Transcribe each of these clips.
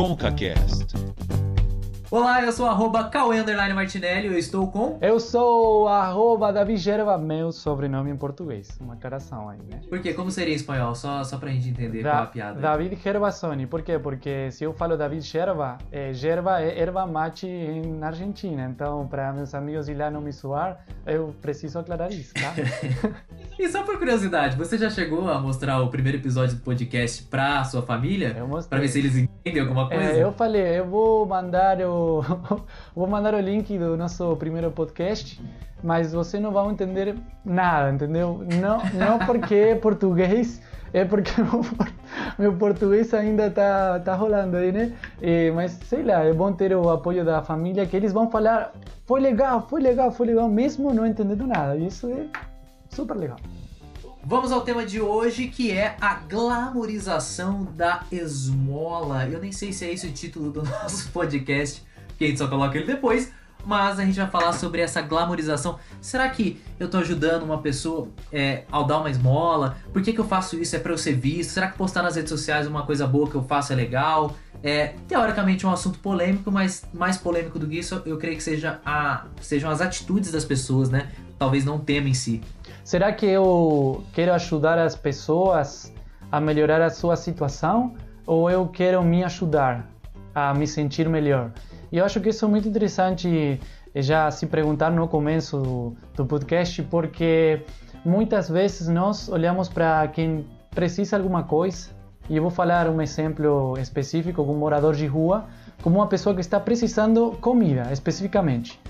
ConcaCast. Olá, eu sou arroba Cauê Underline Martinelli, eu estou com... Eu sou arroba Davi Gerva, meu sobrenome em português. Uma caração aí, né? Por quê? Como seria em espanhol? Só, só pra gente entender Da, qual é a piada. David Gervasoni. Por quê? Porque se eu falo David Gerva, é, Gerva é erva mate na Argentina. Então, para meus amigos ir lá não me suar, eu preciso aclarar isso, tá? E só por curiosidade, você já chegou a mostrar o primeiro episódio do podcast pra sua família? Eu mostrei. Pra ver se eles entendem alguma coisa? É, eu falei, eu vou mandar o vou mandar o link do nosso primeiro podcast, mas você não vai entender nada, entendeu? Não, não porque é português, é porque meu português ainda tá tá rolando aí, né? E, mas sei lá, é bom ter o apoio da família que eles vão falar, foi legal, foi legal, foi legal, mesmo não entendendo nada. Isso é super legal. Vamos ao tema de hoje, que é a glamorização da esmola. Eu nem sei se é esse o título do nosso podcast, que a gente só coloca ele depois, mas a gente vai falar sobre essa glamorização. Será que eu tô ajudando uma pessoa é, ao dar uma esmola? Por que, que eu faço isso? É pra eu ser visto? Será que postar nas redes sociais uma coisa boa que eu faço é legal? É, teoricamente um assunto polêmico, mas mais polêmico do que isso, eu creio que seja a, sejam as atitudes das pessoas, né? Talvez não tema em si. Será que eu quero ajudar as pessoas a melhorar a sua situação ou eu quero me ajudar a me sentir melhor? E eu acho que isso é muito interessante já se perguntar no começo do, do podcast, porque muitas vezes nós olhamos para quem precisa alguma coisa, e eu vou falar um exemplo específico com um morador de rua, como uma pessoa que está precisando comida, especificamente.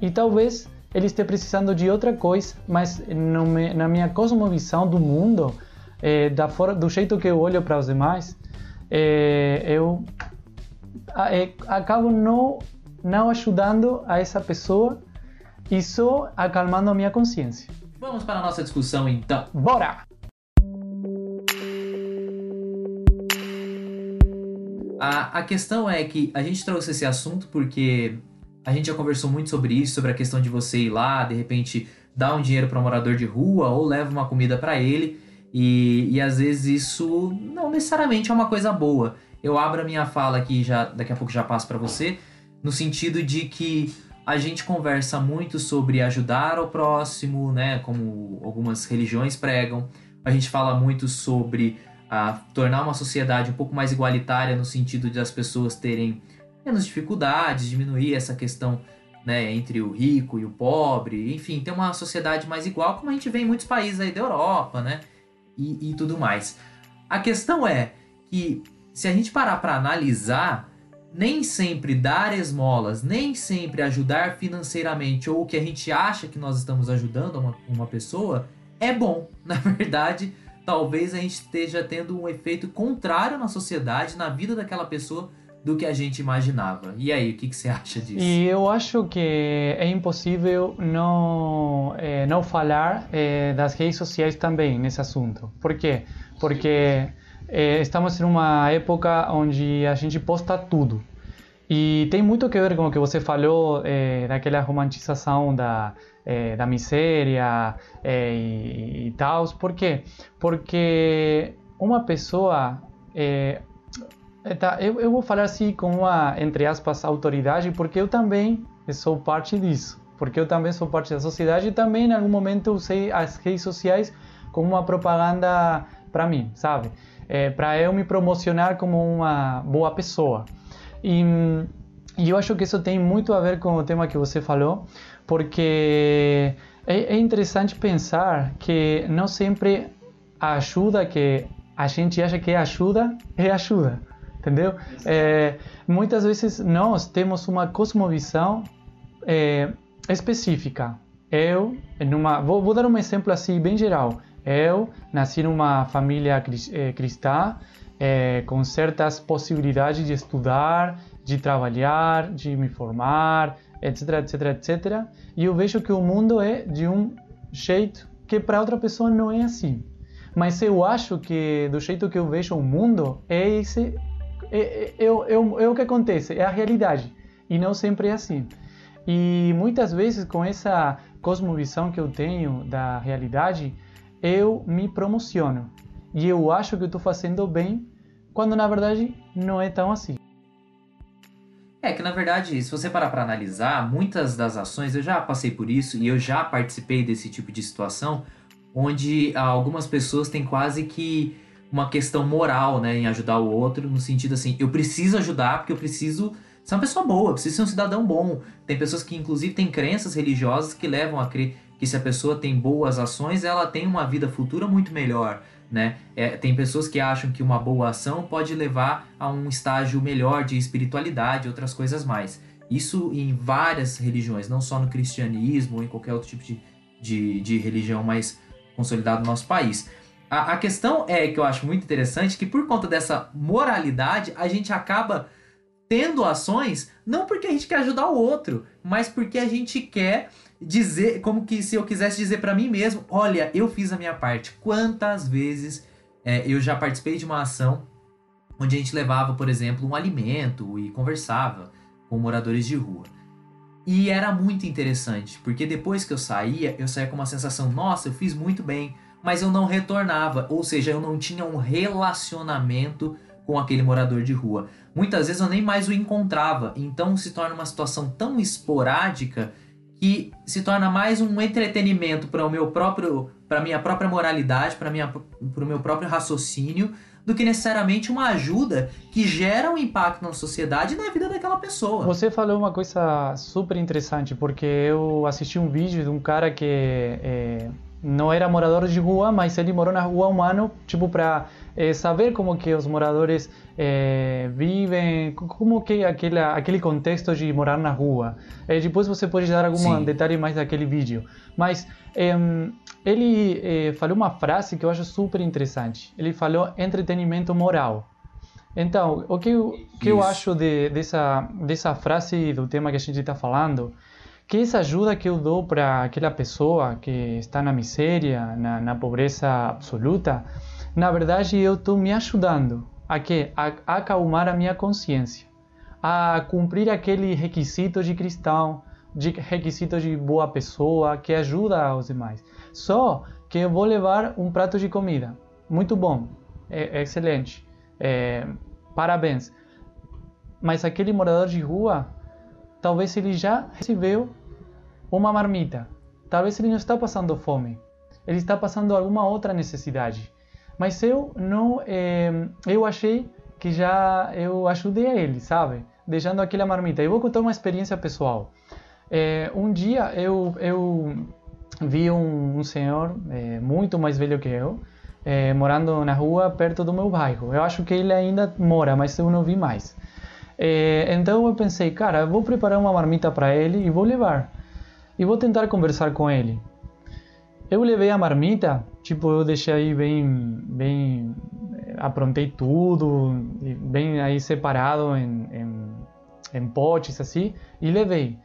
E talvez ele esteja precisando de outra coisa, mas me- na minha cosmovisão do mundo, eh, da for- do jeito que eu olho para os demais, eh, eu eh, acabo não, não ajudando a essa pessoa e só acalmando a minha consciência. Vamos para a nossa discussão então. Bora! A, a questão é que a gente trouxe esse assunto porque a gente já conversou muito sobre isso, sobre a questão de você ir lá, de repente dar um dinheiro para um morador de rua ou leva uma comida para ele e, e às vezes isso não necessariamente é uma coisa boa. Eu abro a minha fala aqui já daqui a pouco já passo para você no sentido de que a gente conversa muito sobre ajudar ao próximo, né, como algumas religiões pregam. A gente fala muito sobre a tornar uma sociedade um pouco mais igualitária no sentido de as pessoas terem menos dificuldades, diminuir essa questão né, entre o rico e o pobre, enfim, ter uma sociedade mais igual, como a gente vê em muitos países aí da Europa, né, e, e tudo mais. A questão é que se a gente parar para analisar, nem sempre dar esmolas, nem sempre ajudar financeiramente ou o que a gente acha que nós estamos ajudando uma, uma pessoa é bom. Na verdade, talvez a gente esteja tendo um efeito contrário na sociedade, na vida daquela pessoa, do que a gente imaginava. E aí, o que, que você acha disso? E eu acho que é impossível não, eh, não falar eh, das redes sociais também nesse assunto. Por quê? Porque eh, estamos em uma época onde a gente posta tudo. E tem muito que ver com o que você falou eh, daquela romantização da, eh, da miséria eh, e, e tal. Por quê? Porque uma pessoa é, tá, eu, eu vou falar assim com uma, entre aspas, autoridade, porque eu também sou parte disso. Porque eu também sou parte da sociedade e também em algum momento usei as redes sociais como uma propaganda para mim, sabe? É, para eu me promocionar como uma boa pessoa. E, e eu acho que isso tem muito a ver com o tema que você falou, porque é, é interessante pensar que não sempre a ajuda que a gente acha que é ajuda é ajuda entendeu? É, muitas vezes nós temos uma cosmovisão é, específica. Eu, numa, vou, vou, dar um exemplo assim bem geral. Eu nasci numa família é, cristã, com certas possibilidades de estudar, de trabalhar, de me formar, etc, etc, etc. E eu vejo que o mundo é de um jeito que para outra pessoa não é assim. Mas eu acho que do jeito que eu vejo o mundo é esse é, é, é, o que acontece, é a realidade. E não sempre é assim. E muitas vezes, com essa cosmovisão que eu tenho da realidade, eu me promociono. E eu acho que estou fazendo bem, quando na verdade não é tão assim. É que na verdade, se você parar para analisar, muitas das ações eu já passei por isso e eu já participei desse tipo de situação, onde algumas pessoas têm quase que uma questão moral, né, em ajudar o outro, no sentido assim, eu preciso ajudar porque eu preciso ser uma pessoa boa, preciso ser um cidadão bom. Tem pessoas que inclusive têm crenças religiosas que levam a crer que se a pessoa tem boas ações, ela tem uma vida futura muito melhor. Né? É, tem pessoas que acham que uma boa ação pode levar a um estágio melhor de espiritualidade, outras coisas mais. Isso em várias religiões, não só no cristianismo ou em qualquer outro tipo de, de, de religião mais consolidado no nosso país. A, a questão é que eu acho muito interessante que por conta dessa moralidade a gente acaba tendo ações não porque a gente quer ajudar o outro, mas porque a gente quer dizer, como que se eu quisesse dizer para mim mesmo, olha, eu fiz a minha parte. Quantas vezes é, eu já participei de uma ação onde a gente levava, por exemplo, um alimento e conversava com moradores de rua. E era muito interessante, porque depois que eu saía, eu saía com uma sensação, nossa, eu fiz muito bem, mas eu não retornava, ou seja, eu não tinha um relacionamento com aquele morador de rua. Muitas vezes eu nem mais o encontrava, então se torna uma situação tão esporádica que se torna mais um entretenimento para o meu próprio, para minha própria moralidade, para minha, para o meu próprio raciocínio, do que necessariamente uma ajuda que gera um impacto na sociedade e na vida daquela pessoa. Você falou uma coisa super interessante, porque eu assisti um vídeo de um cara que é, não era morador de rua, mas ele morou na rua um ano, tipo, para é, saber como que os moradores é, vivem, como que aquele, aquele contexto de morar na rua. É, depois você pode dar algum Sim. detalhe mais daquele vídeo. Mas ele falou uma frase que eu acho super interessante. Ele falou entretenimento moral. Então, o que eu, que eu acho de, dessa, dessa frase do tema que a gente está falando, que essa ajuda que eu dou para aquela pessoa que está na miséria, na, na pobreza absoluta, na verdade eu estou me ajudando a que a, a acalmar a minha consciência, a cumprir aquele requisito de cristão, de requisito de boa pessoa que ajuda os demais. Só que eu vou levar um prato de comida, muito bom, é, é excelente, é, parabéns. Mas aquele morador de rua, talvez ele já recebeu uma marmita, talvez ele não está passando fome, ele está passando alguma outra necessidade. Mas eu não, é, eu achei que já eu ajudei ele, sabe? Deixando aquela marmita. Eu vou contar uma experiência pessoal. É, um dia eu, eu vi um, um senhor é, muito mais velho que eu, é, morando na rua perto do meu bairro. Eu acho que ele ainda mora, mas eu não vi mais. Então eu pensei, cara, vou preparar uma marmita para ele e vou levar. E vou tentar conversar com ele. Eu levei a marmita, tipo, eu deixei bem, bem, aprontei tudo, bem aí separado em, em, em potes assim, e levei.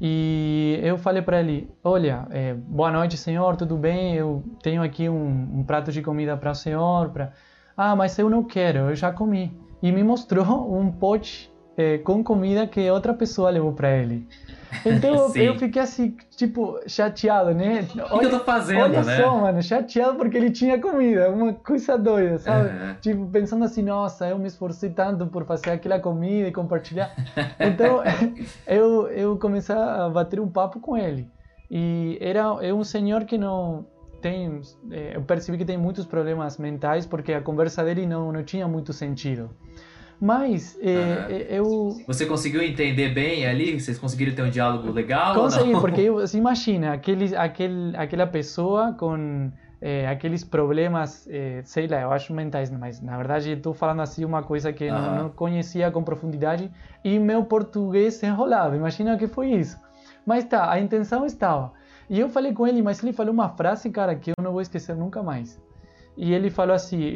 E eu falei para ele: Olha, é, boa noite, senhor, tudo bem? Eu tenho aqui um, um prato de comida para o senhor. Pra... Ah, mas eu não quero, eu já comi. E me mostrou um pote é, com comida que outra pessoa levou para ele. Então eu fiquei assim, tipo, chateado, né? O que eu tô fazendo, olha né? só, mano, chateado porque ele tinha comida, uma coisa doida, sabe? Uhum. Tipo, pensando assim, nossa, eu me esforcei tanto por fazer aquela comida e compartilhar. Então eu, eu comecei a bater um papo com ele. E era é um senhor que não tem, é, eu percebi que tem muitos problemas mentais porque a conversa dele não, não tinha muito sentido. Mas é, eu. Você conseguiu entender bem ali? Vocês conseguiram ter um diálogo legal? Consegui, porque eu, imagina aquele, aquele, aquela pessoa com é, aqueles problemas, é, sei lá, eu acho mentais, mas na verdade estou falando assim uma coisa que não, não, conhecia com profundidade e meu português enrolado. Imagina o que foi isso. Mas tá, a intenção estava. E eu falei com ele, mas ele falou uma frase, cara, que eu não vou esquecer nunca mais. E ele falou assim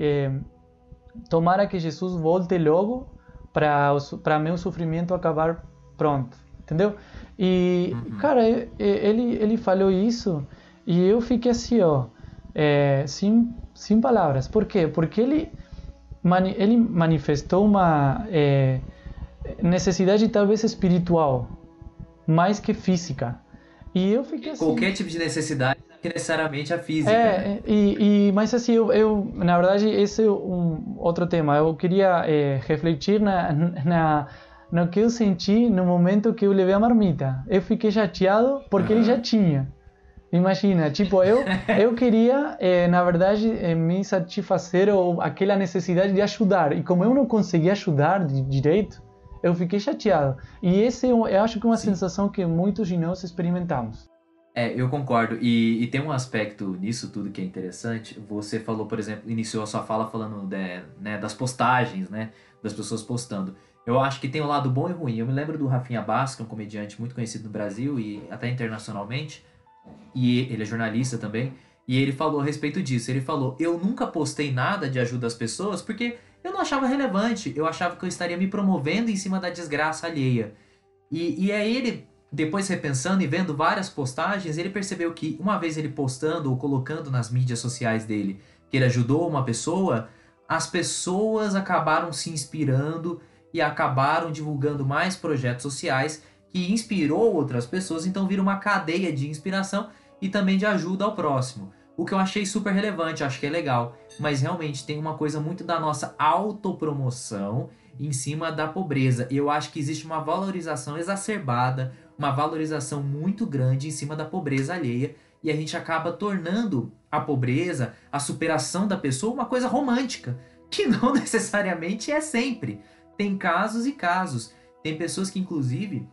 tomara que Jesus volte logo para meu sofrimento acabar pronto, entendeu? E, uhum. cara, ele, ele falou isso e eu fiquei assim, ó, é, sem, sem palavras. Por quê? Porque ele, mani, ele manifestou uma é, necessidade talvez espiritual, mais que física. E eu fiquei assim... Qualquer tipo de necessidade que necessariamente a física. É, né? e, e, mas assim, eu, eu, na verdade, esse é um outro tema. Eu queria é, refletir na, na, no que eu senti no momento que eu levei a marmita. Eu fiquei chateado porque ele já tinha. Imagina, tipo, eu, eu queria, eh, na verdade, eh, me satisfazer ou aquela necessidade de ajudar. E como eu não consegui ajudar de direito, eu fiquei chateado. E esse eu, eu acho que é uma Sim. sensação que muitos de nós experimentamos. É, eu concordo. E, e, tem um aspecto nisso tudo que é interessante. Você falou, por exemplo, iniciou a sua fala falando de, né, das postagens, né? Das pessoas postando. Eu acho que tem um lado bom e ruim. Eu me lembro do Rafinha Bass, que é um comediante muito conhecido no Brasil e até internacionalmente e ele é jornalista também, e ele falou a respeito disso. Ele falou: Eu nunca postei nada de ajuda às pessoas porque eu não achava relevante. Eu achava que eu estaria me promovendo em cima da desgraça alheia. E, e é ele, depois repensando e vendo várias postagens, ele percebeu que uma vez ele postando ou colocando nas mídias sociais dele que ele ajudou uma pessoa, as pessoas acabaram se inspirando e acabaram divulgando mais projetos sociais que inspirou outras pessoas, então vira uma cadeia de inspiração e também de ajuda ao próximo. O que eu achei super relevante, acho que é legal, mas realmente tem uma coisa muito da nossa autopromoção em cima da pobreza. E eu acho que existe uma valorização exacerbada, uma valorização muito grande em cima da pobreza alheia, e a gente acaba tornando a pobreza, a superação da pessoa, uma coisa romântica, que não necessariamente é sempre. Tem casos e casos. Tem pessoas que, inclusive,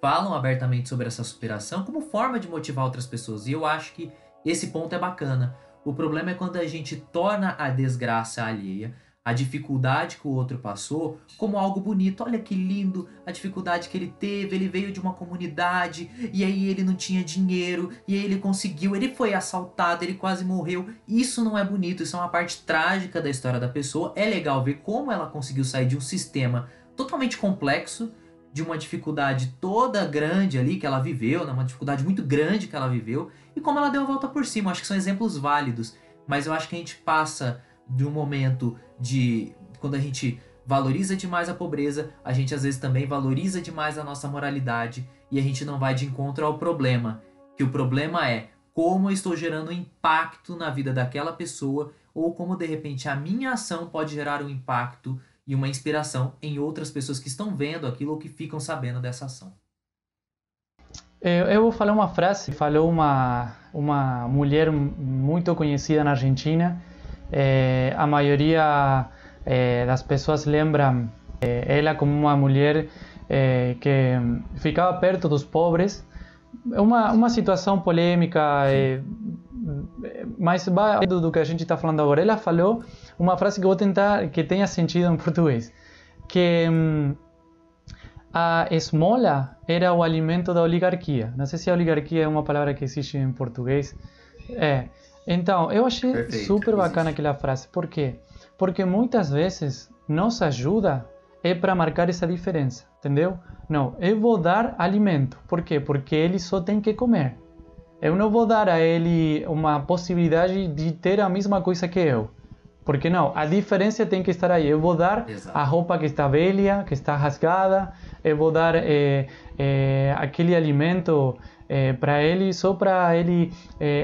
falam abertamente sobre essa superação como forma de motivar outras pessoas. E eu acho que esse ponto é bacana. O problema é quando a gente torna a desgraça alheia, a dificuldade que o outro passou, como algo bonito. Olha que lindo a dificuldade que ele teve. Ele veio de uma comunidade e aí ele não tinha dinheiro e aí ele conseguiu. Ele foi assaltado, ele quase morreu. Isso não é bonito, isso é uma parte trágica da história da pessoa. É legal ver como ela conseguiu sair de um sistema totalmente complexo de uma dificuldade toda grande ali que ela viveu, né? uma dificuldade muito grande que ela viveu, e como ela deu a volta por cima. Acho que são exemplos válidos, mas eu acho que a gente passa de um momento de. quando a gente valoriza demais a pobreza, a gente às vezes também valoriza demais a nossa moralidade e a gente não vai de encontro ao problema. Que o problema é como eu estou gerando impacto na vida daquela pessoa ou como de repente a minha ação pode gerar um impacto e uma inspiração em outras pessoas que estão vendo aquilo ou que ficam sabendo dessa ação. Eu vou falar uma frase, falou uma, uma mulher muito conhecida na Argentina. É, a maioria das pessoas lembram é, ela como uma mulher que ficava perto dos pobres. Uma, uma situação polêmica, mas vai do, que a gente está falando agora. Ela falou uma frase que vou tentar que tenha sentido em português, que hum, a esmola era o alimento da oligarquia. Não sei se a oligarquia é uma palavra que existe em português. É. Então, eu achei Perfeito, super bacana aquela frase. Por quê? Porque muitas vezes nossa ajuda é para marcar essa diferença, entendeu? Não, eu vou dar alimento. Por quê? Porque ele só tem que comer. Eu não vou dar a ele uma possibilidade de ter a mesma coisa que eu. Porque não, a diferença tem que estar aí. Eu vou dar Exato. a roupa que está velha, que está rasgada, eu vou dar é, é, aquele alimento é, para ele só para ele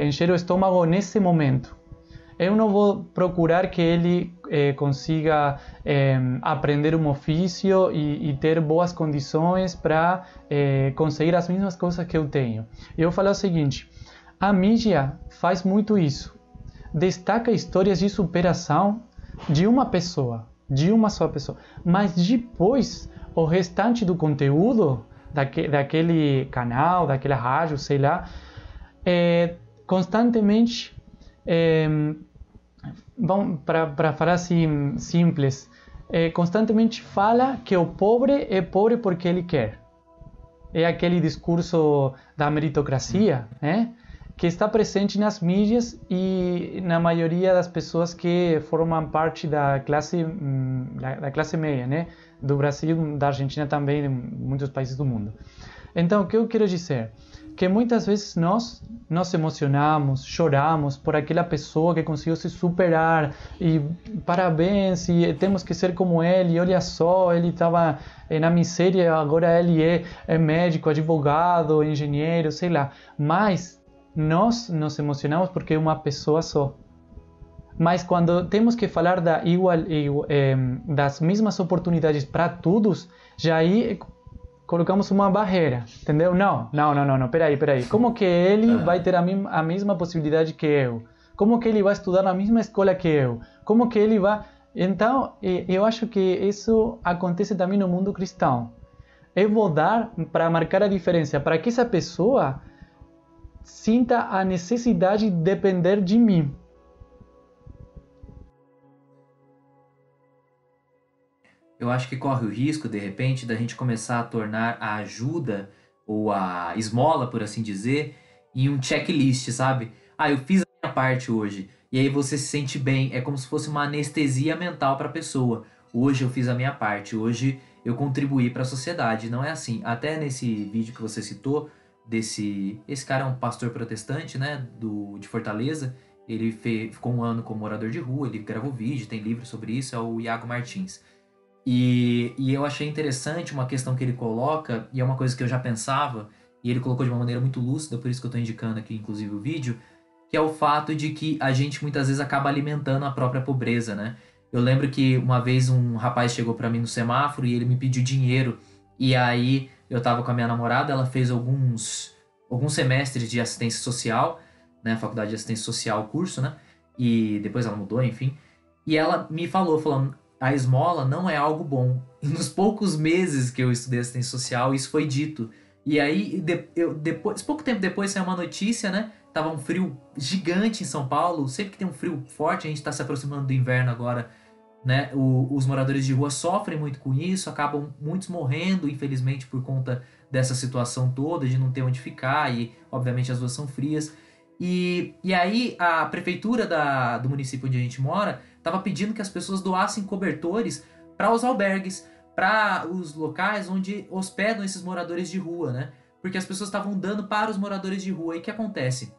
encher o estômago nesse momento. Eu não vou procurar que ele consiga aprender um ofício e, e, ter boas condições para conseguir as mesmas coisas que eu tenho. Eu falo o seguinte: a mídia faz muito isso destaca histórias de superação de uma pessoa, de uma só pessoa, mas depois o restante do conteúdo daque, daquele canal, daquela rádio, sei lá, é, constantemente, é, para falar assim simples, é, constantemente fala que o pobre é pobre porque ele quer. É aquele discurso da meritocracia, né? Que está presente nas mídias e na maioria das pessoas que formam parte da classe hum, da classe média, né, do Brasil, da Argentina também, de muitos países do mundo. Então, o que eu quero dizer? Que muitas vezes nós nos emocionamos, choramos por aquela pessoa que conseguiu se superar e parabéns e temos que ser como ele. Olha só, ele estava eh, na miséria, agora ele é, é médico, advogado, engenheiro, sei lá. Mas nós nos emocionamos porque é uma pessoa só. Mas quando temos que falar da igual, eh, das mesmas oportunidades para todos, já aí colocamos uma barreira, entendeu? Não, não, não, não, não, peraí, peraí. Como que ele vai ter a, a mesma possibilidade que eu? Como que ele vai estudar na mesma escola que eu? Como que ele vai... Então, eu acho que isso acontece também no mundo cristão. Eu vou dar para marcar a diferença, para que essa pessoa sinta a necessidade de depender de mim. Eu acho que corre o risco, de repente, da gente começar a tornar a ajuda ou a esmola, por assim dizer, em um checklist, sabe? Ah, eu fiz a minha parte hoje. E aí você se sente bem. É como se fosse uma anestesia mental para a pessoa. Hoje eu fiz a minha parte. Hoje eu contribuí para a sociedade. Não é assim. Até nesse vídeo que você citou, desse. Esse cara é um pastor protestante, né? Do, de Fortaleza. Ele fez, ficou um ano como morador de rua, ele gravou vídeo, tem livro sobre isso, é o Iago Martins. E, e eu achei interessante uma questão que ele coloca, e é uma coisa que eu já pensava, e ele colocou de uma maneira muito lúcida, por isso que eu estou indicando aqui, inclusive, o vídeo, que é o fato de que a gente muitas vezes acaba alimentando a própria pobreza, né? Eu lembro que uma vez um rapaz chegou para mim no semáforo e ele me pediu dinheiro, e aí eu tava com a minha namorada, ela fez alguns, alguns semestres de assistência social, né, faculdade de assistência social, curso, né, e depois ela mudou, enfim, e ela me falou, falando, a esmola não é algo bom. E nos poucos meses que eu estudei assistência social, isso foi dito. E aí, de, eu, depois, pouco tempo depois saiu uma notícia, né, tava um frio gigante em São Paulo, sempre que tem um frio forte, a gente está se aproximando do inverno agora, né? O, os moradores de rua sofrem muito com isso, acabam muitos morrendo, infelizmente, por conta dessa situação toda, de não ter onde ficar, e obviamente as ruas são frias. E, e aí a prefeitura da, do município onde a gente mora estava pedindo que as pessoas doassem cobertores para os albergues, para os locais onde hospedam esses moradores de rua, né? Porque as pessoas estavam dando para os moradores de rua. E o que acontece?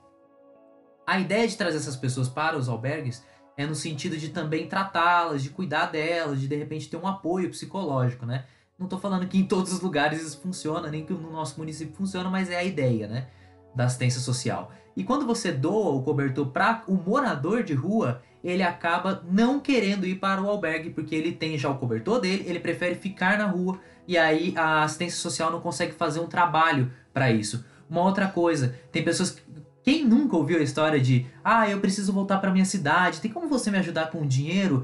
A ideia de trazer essas pessoas para os albergues é no sentido de também tratá-las, de cuidar delas, de de repente ter um apoio psicológico, né? Não estou falando que em todos os lugares isso funciona, nem que no nosso município funciona, mas é a ideia, né? Da assistência social. E quando você doa o cobertor para o morador de rua, ele acaba não querendo ir para o albergue, porque ele tem já o cobertor dele, ele prefere ficar na rua, e aí a assistência social não consegue fazer um trabalho para isso. Uma outra coisa, tem pessoas quem nunca ouviu a história de, ah, eu preciso voltar para minha cidade, tem como você me ajudar com dinheiro?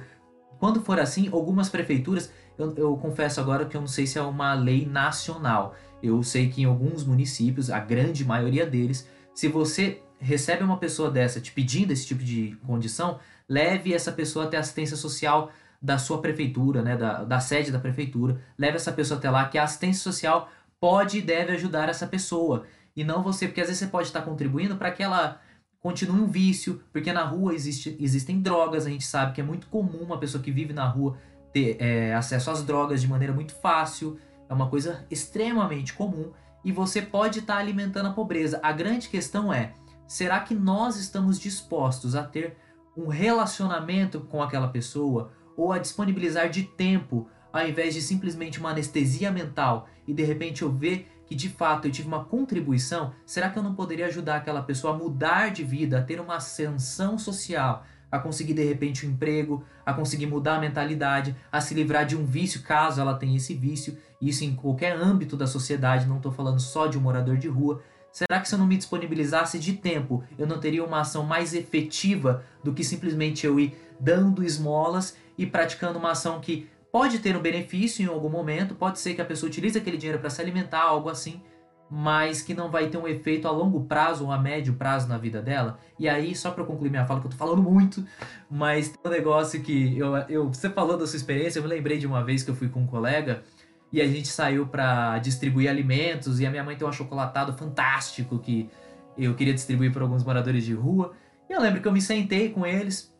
Quando for assim, algumas prefeituras, eu, eu, confesso agora que eu não sei se é uma lei nacional. Eu sei que em alguns municípios, a grande maioria deles, se você recebe uma pessoa dessa te pedindo esse tipo de condição, leve essa pessoa até a assistência social da sua prefeitura, né, da, da sede da prefeitura, leve essa pessoa até lá, que a assistência social pode e deve ajudar essa pessoa e não você, porque às vezes você pode estar contribuindo para que ela continue um vício, porque na rua existe, existem drogas, a gente sabe que é muito comum uma pessoa que vive na rua ter é, acesso às drogas de maneira muito fácil, é uma coisa extremamente comum e você pode estar alimentando a pobreza. A grande questão é: será que nós estamos dispostos a ter um relacionamento com aquela pessoa ou a disponibilizar de tempo ao invés de simplesmente uma anestesia mental e de repente eu ver que de fato eu tive uma contribuição, será que eu não poderia ajudar aquela pessoa a mudar de vida, a ter uma ascensão social, a conseguir de repente um emprego, a conseguir mudar a mentalidade, a se livrar de um vício, caso ela tenha esse vício, isso em qualquer âmbito da sociedade, não estou falando só de um morador de rua. Será que se eu não me disponibilizasse de tempo, eu não teria uma ação mais efetiva do que simplesmente eu ir dando esmolas e praticando uma ação que Pode ter um benefício em algum momento, pode ser que a pessoa utilize aquele dinheiro para se alimentar, algo assim, mas que não vai ter um efeito a longo prazo ou a médio prazo na vida dela. E aí, só para concluir minha fala, que eu tô falando muito, mas tem um negócio que eu, eu, você falou da sua experiência, eu me lembrei de uma vez que eu fui com um colega e a gente saiu para distribuir alimentos e a minha mãe tem um achocolatado fantástico que eu queria distribuir para alguns moradores de rua. E eu lembro que eu me sentei com eles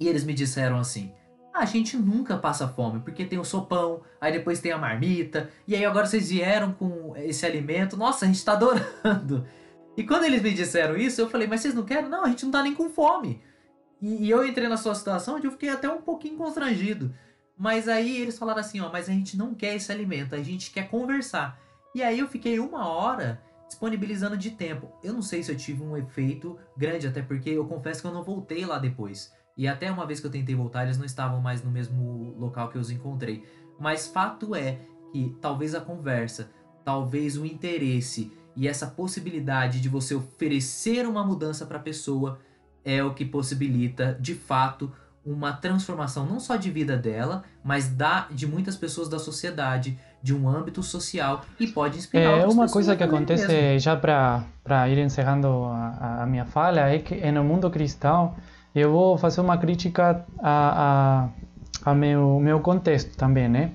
e eles me disseram assim: a gente nunca passa fome, porque tem o sopão, aí depois tem a marmita, e aí agora vocês vieram com esse alimento, nossa, a gente tá adorando. E quando eles me disseram isso, eu falei, mas vocês não querem? Não, a gente não tá nem com fome. E, e eu entrei na sua situação onde eu fiquei até um pouquinho constrangido. Mas aí eles falaram assim, ó, mas a gente não quer esse alimento, a gente quer conversar. E aí eu fiquei uma hora disponibilizando de tempo. Eu não sei se eu tive um efeito grande, até porque eu confesso que eu não voltei lá depois. E até uma vez que eu tentei voltar, eles não estavam mais no mesmo local que eu os encontrei. Mas fato é que talvez a conversa, talvez o interesse e essa possibilidade de você oferecer uma mudança para a pessoa é o que possibilita, de fato, uma transformação não só de vida dela, mas da de muitas pessoas da sociedade, de um âmbito social e pode inspirar É uma coisa que acontece já para ir encerrando a, a minha fala é que no mundo cristão eu vou fazer uma crítica a, a, a meu meu contexto também, né?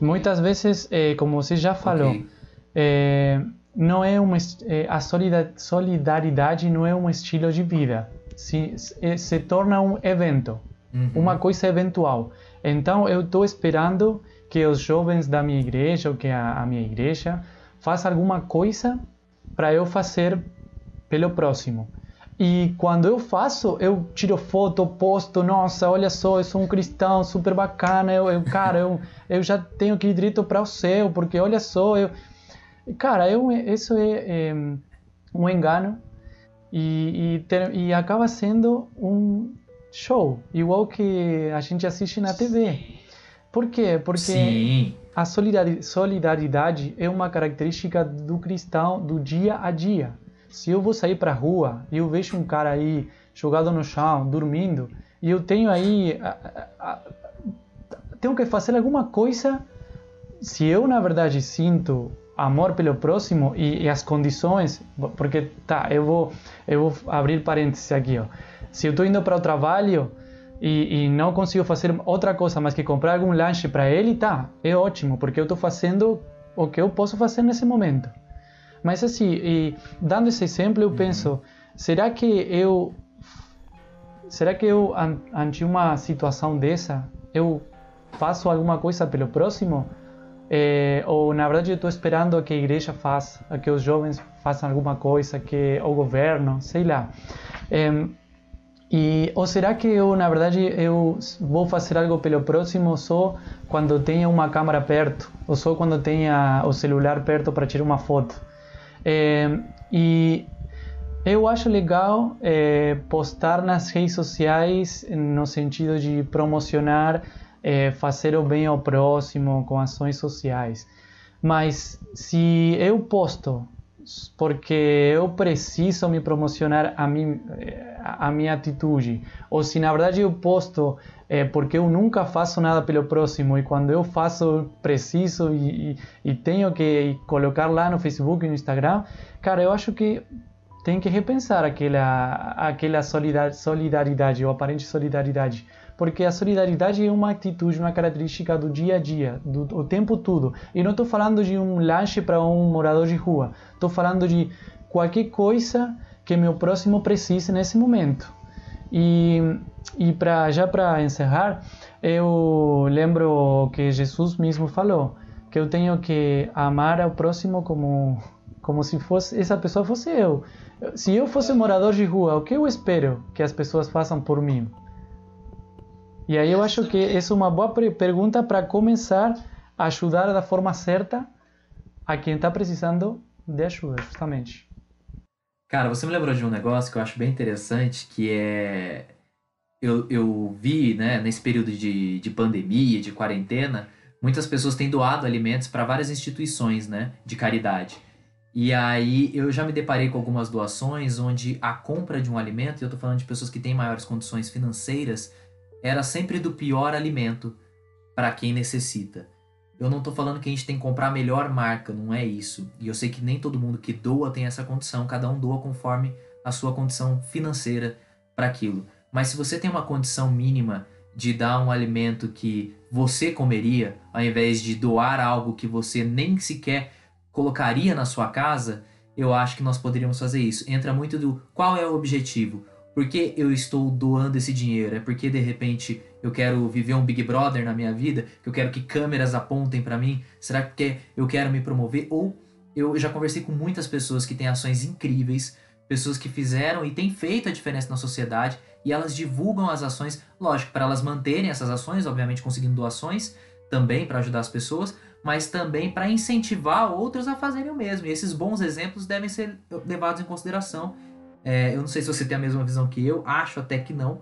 Muitas vezes, eh, como você já falou, Ok. é, não é uma é, a solida- solidariedade não é um estilo de vida se, se, se torna um evento Uhum. uma coisa eventual então eu estou esperando que os jovens da minha igreja ou que a, a minha igreja façam alguma coisa para eu fazer pelo próximo e quando eu faço, eu tiro foto, posto, nossa, olha só, eu sou um cristão super bacana, eu, eu cara, eu, eu já tenho aquele direito para o céu, porque olha só, eu... Cara, eu, isso é, é um engano e, e, ter- e acaba sendo um show, igual que a gente assiste na TV. Por quê? Porque Sim. a solidari- solidariedade é uma característica do cristão do dia a dia. Se eu vou sair para a rua e eu vejo um cara aí jogado no chão, dormindo, e eu tenho aí. a- a- a- tenho que fazer alguma coisa. Se eu, na verdade, sinto amor pelo próximo e, e as condições. Porque, tá, eu vou, eu vou abrir parênteses aqui, ó. Se eu estou indo para o trabalho e, e não consigo fazer outra coisa mais que comprar algum lanche para ele, tá, é ótimo, porque eu estou fazendo o que eu posso fazer nesse momento. Mas assim, dando esse exemplo, eu penso, será que eu será que eu an- ante uma situação dessa, eu faço alguma coisa pelo próximo? Eh, ou na verdade eu estou esperando que a igreja faça, que os jovens façam alguma coisa, que o governo, sei lá. Em, e, ou será que eu, na verdade, eu vou fazer algo pelo próximo só quando tenha uma câmera perto, ou só quando tenha o celular perto para tirar uma foto? É, e eu acho legal é, postar nas redes sociais no sentido de promocionar, é, fazer o bem ao próximo com ações sociais. Mas se eu posto porque eu preciso me promocionar a, mim, a minha atitude, ou se na verdade eu posto é, porque eu nunca faço nada pelo próximo e quando eu faço preciso e, e, e tenho que colocar lá no Facebook e no Instagram, cara, eu acho que tem que repensar aquela, aquela solidar- solidariedade ou aparente solidariedade. Porque a solidariedade é uma atitude, uma característica do dia a dia, do, o tempo todo. E não estou falando de um lanche para um morador de rua. Estou falando de qualquer coisa que meu próximo precise nesse momento. E, e pra, já para encerrar, eu lembro que Jesus mesmo falou que eu tenho que amar ao próximo como como se fosse essa pessoa fosse eu. Se eu fosse morador de rua, o que eu espero que as pessoas façam por mim? E aí eu acho que essa é uma boa pergunta para começar a ajudar da forma certa a quem está precisando de ajuda, justamente. Cara, você me lembrou de um negócio que eu acho bem interessante, que é. Eu, eu vi, né, nesse período de, de pandemia, de quarentena, muitas pessoas têm doado alimentos para várias instituições, né, de caridade. E aí eu já me deparei com algumas doações onde a compra de um alimento, e eu tô falando de pessoas que têm maiores condições financeiras, era sempre do pior alimento para quem necessita. Eu não tô falando que a gente tem que comprar a melhor marca, não é isso. E eu sei que nem todo mundo que doa tem essa condição, cada um doa conforme a sua condição financeira para aquilo. Mas se você tem uma condição mínima de dar um alimento que você comeria, ao invés de doar algo que você nem sequer colocaria na sua casa, eu acho que nós poderíamos fazer isso. Entra muito do qual é o objetivo. Por que eu estou doando esse dinheiro? É porque de repente eu quero viver um Big Brother na minha vida, que eu quero que câmeras apontem para mim? Será que eu quero me promover? Ou eu já conversei com muitas pessoas que têm ações incríveis, pessoas que fizeram e têm feito a diferença na sociedade e elas divulgam as ações, lógico, para elas manterem essas ações, obviamente conseguindo doações também para ajudar as pessoas, mas também para incentivar outros a fazerem o mesmo. E esses bons exemplos devem ser levados em consideração. É, eu não sei se você tem a mesma visão que eu, acho até que não.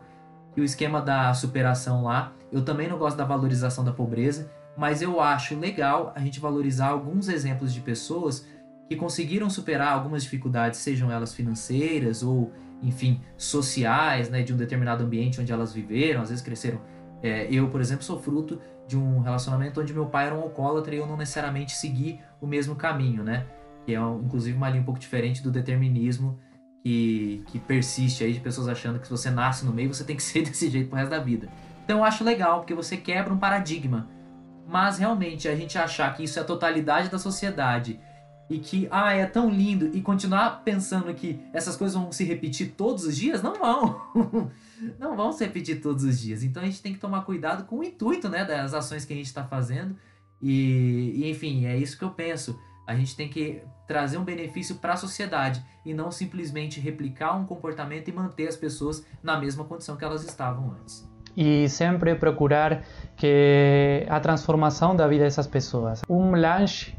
Que o esquema da superação lá, eu também não gosto da valorização da pobreza, mas eu acho legal a gente valorizar alguns exemplos de pessoas que conseguiram superar algumas dificuldades, sejam elas financeiras ou, enfim, sociais, né, de um determinado ambiente onde elas viveram, às vezes cresceram. É, eu, por exemplo, sou fruto de um relacionamento onde meu pai era um alcoólatra e eu não necessariamente segui o mesmo caminho, né? Que é, inclusive, uma linha um pouco diferente do determinismo que, que persiste aí de pessoas achando que se você nasce no meio, você tem que ser desse jeito pro resto da vida. Então eu acho legal, porque você quebra um paradigma. Mas realmente a gente achar que isso é a totalidade da sociedade e que, ah, é tão lindo e continuar pensando que essas coisas vão se repetir todos os dias, não vão. não vão se repetir todos os dias. Então a gente tem que tomar cuidado com o intuito, né, das ações que a gente está fazendo. E, e, enfim, é isso que eu penso. A gente tem que trazer um benefício para a sociedade e não simplesmente replicar um comportamento e manter as pessoas na mesma condição que elas estavam antes. E sempre procurar que a transformação da vida dessas pessoas. Um lanche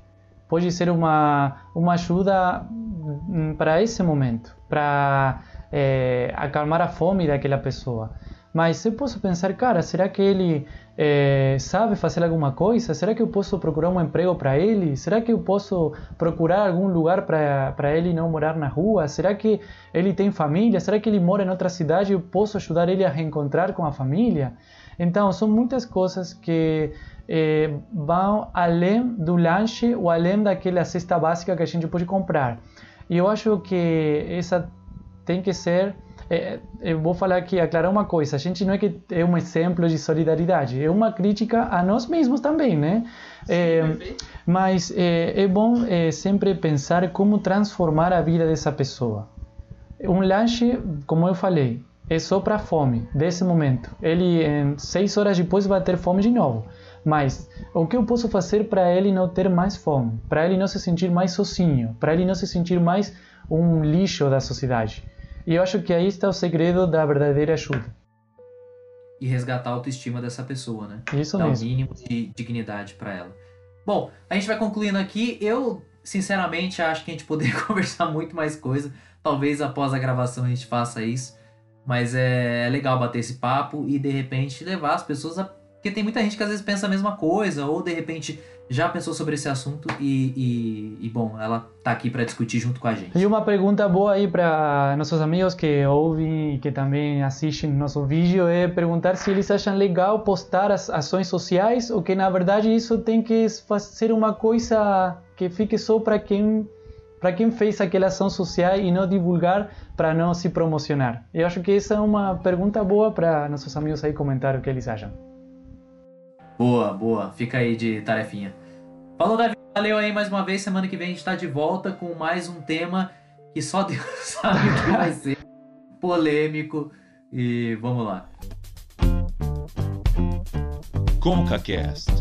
pode ser uma, uma ajuda hum, para esse momento, para é, acalmar a fome daquela pessoa. Mas eu posso pensar, cara, será que ele é, sabe fazer alguma coisa? Será que eu posso procurar um emprego para ele? Será que eu posso procurar algum lugar para ele não morar na rua? Será que ele tem família? Será que ele mora em outra cidade eu posso ajudar ele a reencontrar com a família? Então, são muitas coisas que é, vão além do lanche ou além daquela cesta básica que a gente pode comprar. E eu acho que essa tem que ser. É, eu vou falar aqui, aclarar uma coisa: a gente não é que é um exemplo de solidariedade, é uma crítica a nós mesmos também, né? É, mas é, é bom é, sempre pensar como transformar a vida dessa pessoa. Um lanche, como eu falei, é só para fome, desse momento. Ele, em seis horas depois, vai ter fome de novo. Mas o que eu posso fazer para ele não ter mais fome? Para ele não se sentir mais sozinho? Para ele não se sentir mais um lixo da sociedade? E eu acho que aí está o segredo da verdadeira ajuda. E resgatar a autoestima dessa pessoa, né? Isso Dar mesmo. o mínimo de dignidade para ela. Bom, a gente vai concluindo aqui. Eu, sinceramente, acho que a gente poderia conversar muito mais coisa. Talvez após a gravação a gente faça isso. Mas é legal bater esse papo e de repente levar as pessoas a porque tem muita gente que às vezes pensa a mesma coisa, ou de repente já pensou sobre esse assunto e, e, e bom, ela tá aqui para discutir junto com a gente. E uma pergunta boa aí para nossos amigos que ouvem e que também assistem nosso vídeo é perguntar se eles acham legal postar as ações sociais ou que na verdade isso tem que ser uma coisa que fique só para quem para quem fez aquela ação social e não divulgar para não se promocionar. Eu acho que essa é uma pergunta boa para nossos amigos aí comentar o que eles acham. Boa, boa. Fica aí de tarefinha. Falou, Davi. Valeu aí mais uma vez. Semana que vem a gente tá de volta com mais um tema que só Deus sabe o que vai ser. Polêmico. E vamos lá. ConcaCast